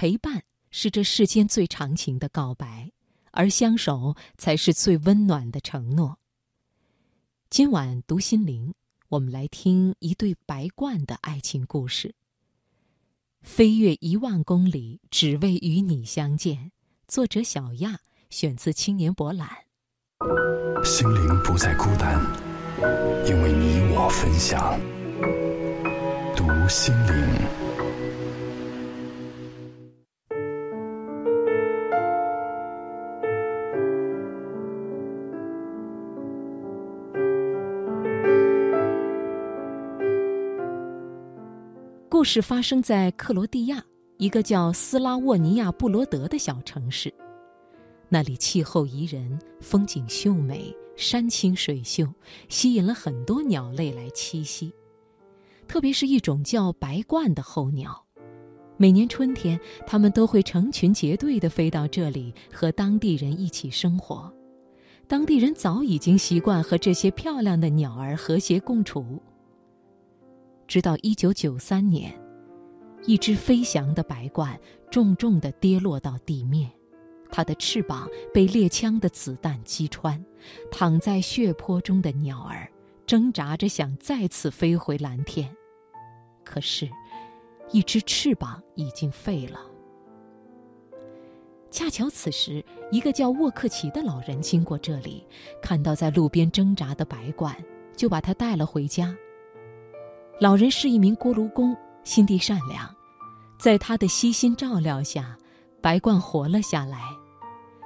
陪伴是这世间最长情的告白，而相守才是最温暖的承诺。今晚读心灵，我们来听一对白鹳的爱情故事。飞越一万公里，只为与你相见。作者小亚，选自《青年博览》。心灵不再孤单，因为你我分享。读心灵。故事发生在克罗地亚一个叫斯拉沃尼亚布罗德的小城市，那里气候宜人，风景秀美，山清水秀，吸引了很多鸟类来栖息。特别是一种叫白鹳的候鸟，每年春天，它们都会成群结队地飞到这里，和当地人一起生活。当地人早已经习惯和这些漂亮的鸟儿和谐共处。直到一九九三年，一只飞翔的白鹳重重地跌落到地面，它的翅膀被猎枪的子弹击穿。躺在血泊中的鸟儿挣扎着想再次飞回蓝天，可是，一只翅膀已经废了。恰巧此时，一个叫沃克奇的老人经过这里，看到在路边挣扎的白鹳，就把它带了回家。老人是一名锅炉工，心地善良，在他的悉心照料下，白鹳活了下来。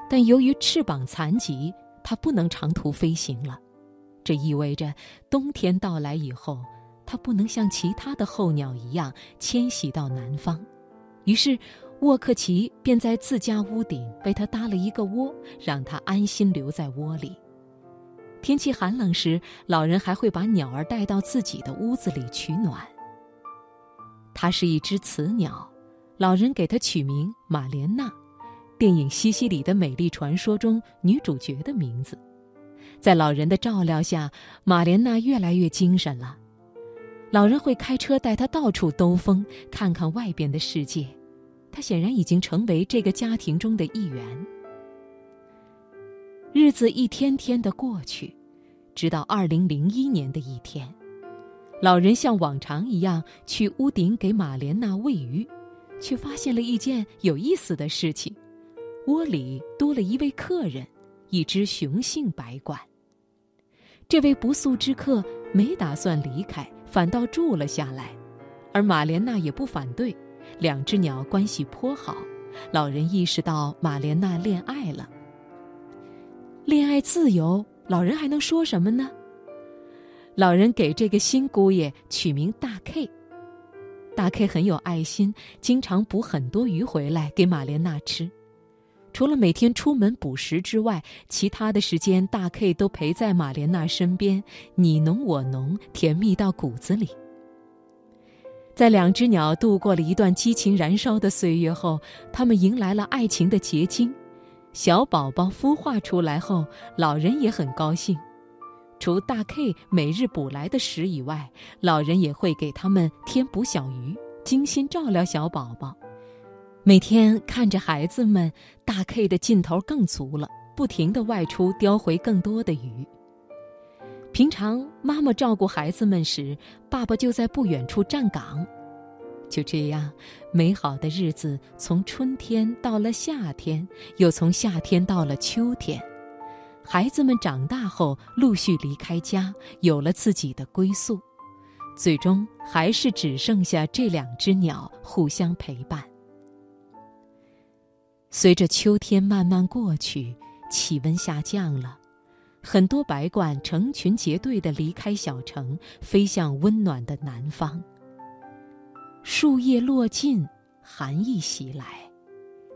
但由于翅膀残疾，它不能长途飞行了。这意味着冬天到来以后，它不能像其他的候鸟一样迁徙到南方。于是，沃克奇便在自家屋顶为它搭了一个窝，让它安心留在窝里。天气寒冷时，老人还会把鸟儿带到自己的屋子里取暖。它是一只雌鸟，老人给它取名马莲娜，电影《西西里的美丽传说》中女主角的名字。在老人的照料下，马莲娜越来越精神了。老人会开车带它到处兜风，看看外边的世界。它显然已经成为这个家庭中的一员。日子一天天的过去，直到二零零一年的一天，老人像往常一样去屋顶给马莲娜喂鱼，却发现了一件有意思的事情：窝里多了一位客人，一只雄性白鹳。这位不速之客没打算离开，反倒住了下来，而马莲娜也不反对，两只鸟关系颇好。老人意识到马莲娜恋爱了。恋爱自由，老人还能说什么呢？老人给这个新姑爷取名大 K。大 K 很有爱心，经常捕很多鱼回来给玛莲娜吃。除了每天出门捕食之外，其他的时间大 K 都陪在玛莲娜身边，你侬我侬，甜蜜到骨子里。在两只鸟度过了一段激情燃烧的岁月后，他们迎来了爱情的结晶。小宝宝孵化出来后，老人也很高兴。除大 K 每日捕来的食以外，老人也会给他们添补小鱼，精心照料小宝宝。每天看着孩子们，大 K 的劲头更足了，不停地外出叼回更多的鱼。平常妈妈照顾孩子们时，爸爸就在不远处站岗。就这样，美好的日子从春天到了夏天，又从夏天到了秋天。孩子们长大后，陆续离开家，有了自己的归宿。最终，还是只剩下这两只鸟互相陪伴。随着秋天慢慢过去，气温下降了，很多白鹳成群结队地离开小城，飞向温暖的南方。树叶落尽，寒意袭来，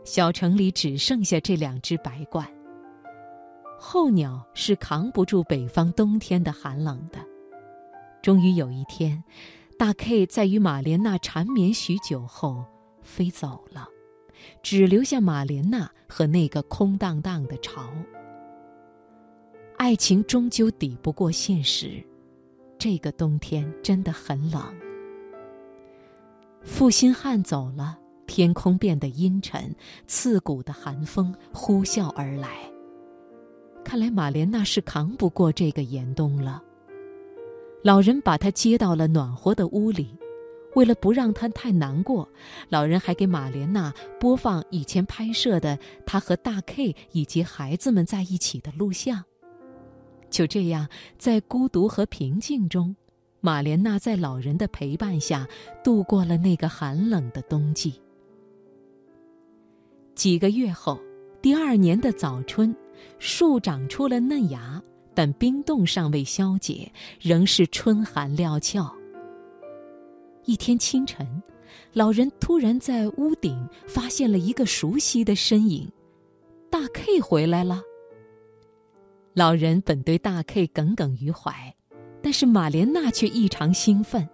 小城里只剩下这两只白鹳。候鸟是扛不住北方冬天的寒冷的。终于有一天，大 K 在与玛莲娜缠绵许久后飞走了，只留下玛莲娜和那个空荡荡的巢。爱情终究抵不过现实，这个冬天真的很冷。负心汉走了，天空变得阴沉，刺骨的寒风呼啸而来。看来玛莲娜是扛不过这个严冬了。老人把她接到了暖和的屋里，为了不让她太难过，老人还给玛莲娜播放以前拍摄的她和大 K 以及孩子们在一起的录像。就这样，在孤独和平静中。玛莲娜在老人的陪伴下度过了那个寒冷的冬季。几个月后，第二年的早春，树长出了嫩芽，但冰冻尚未消解，仍是春寒料峭。一天清晨，老人突然在屋顶发现了一个熟悉的身影，大 K 回来了。老人本对大 K 耿耿于怀。但是玛莲娜却异常兴奋。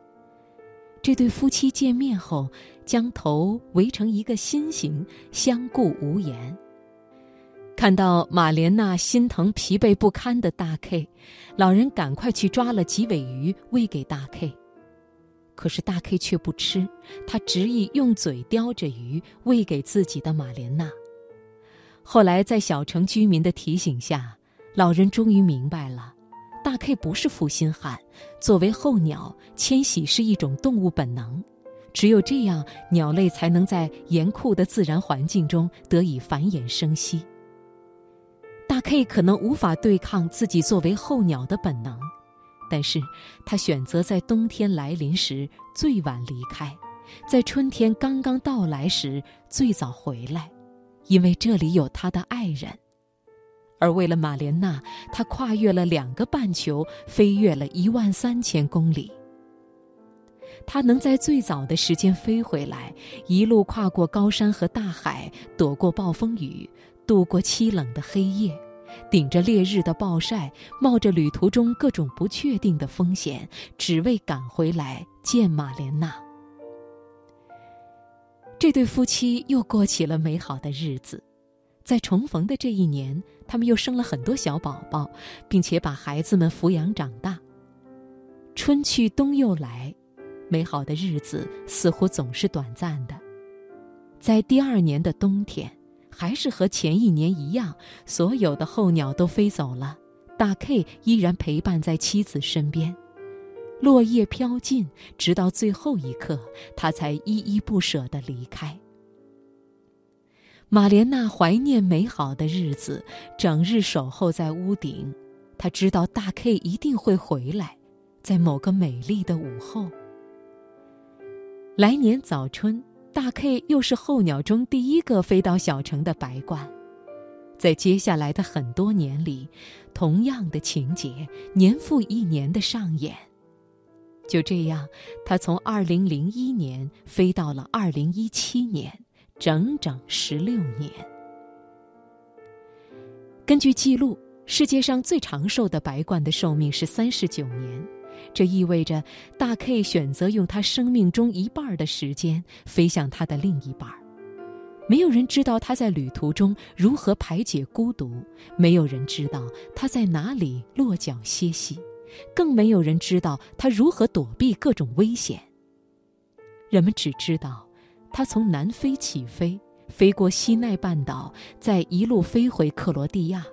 这对夫妻见面后，将头围成一个心形，相顾无言。看到玛莲娜心疼、疲惫不堪的大 K，老人赶快去抓了几尾鱼喂给大 K。可是大 K 却不吃，他执意用嘴叼着鱼喂给自己的玛莲娜。后来在小城居民的提醒下，老人终于明白了。大 K 不是负心汉，作为候鸟，迁徙是一种动物本能，只有这样，鸟类才能在严酷的自然环境中得以繁衍生息。大 K 可能无法对抗自己作为候鸟的本能，但是他选择在冬天来临时最晚离开，在春天刚刚到来时最早回来，因为这里有他的爱人。而为了玛莲娜，他跨越了两个半球，飞越了一万三千公里。他能在最早的时间飞回来，一路跨过高山和大海，躲过暴风雨，度过凄冷的黑夜，顶着烈日的暴晒，冒着旅途中各种不确定的风险，只为赶回来见玛莲娜。这对夫妻又过起了美好的日子。在重逢的这一年，他们又生了很多小宝宝，并且把孩子们抚养长大。春去冬又来，美好的日子似乎总是短暂的。在第二年的冬天，还是和前一年一样，所有的候鸟都飞走了，大 K 依然陪伴在妻子身边。落叶飘尽，直到最后一刻，他才依依不舍地离开。玛莲娜怀念美好的日子，整日守候在屋顶。她知道大 K 一定会回来，在某个美丽的午后。来年早春，大 K 又是候鸟中第一个飞到小城的白鹳。在接下来的很多年里，同样的情节年复一年的上演。就这样，他从2001年飞到了2017年。整整十六年。根据记录，世界上最长寿的白鹳的寿命是三十九年，这意味着大 K 选择用他生命中一半的时间飞向他的另一半。没有人知道他在旅途中如何排解孤独，没有人知道他在哪里落脚歇息，更没有人知道他如何躲避各种危险。人们只知道。他从南非起飞，飞过西奈半岛，再一路飞回克罗地亚。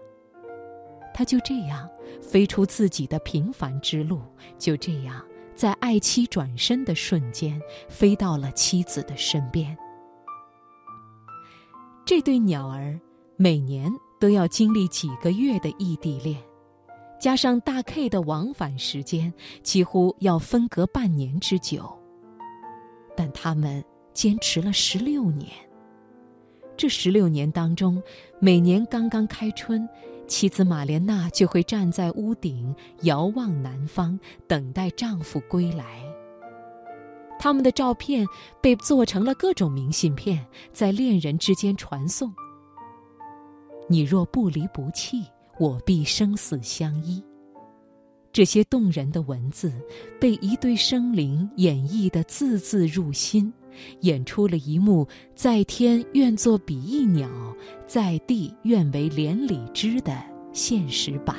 他就这样飞出自己的平凡之路，就这样在爱妻转身的瞬间，飞到了妻子的身边。这对鸟儿每年都要经历几个月的异地恋，加上大 K 的往返时间，几乎要分隔半年之久。但他们。坚持了十六年。这十六年当中，每年刚刚开春，妻子玛莲娜就会站在屋顶遥望南方，等待丈夫归来。他们的照片被做成了各种明信片，在恋人之间传送。你若不离不弃，我必生死相依。这些动人的文字，被一对生灵演绎的字字入心。演出了一幕在天愿作比翼鸟，在地愿为连理枝的现实版。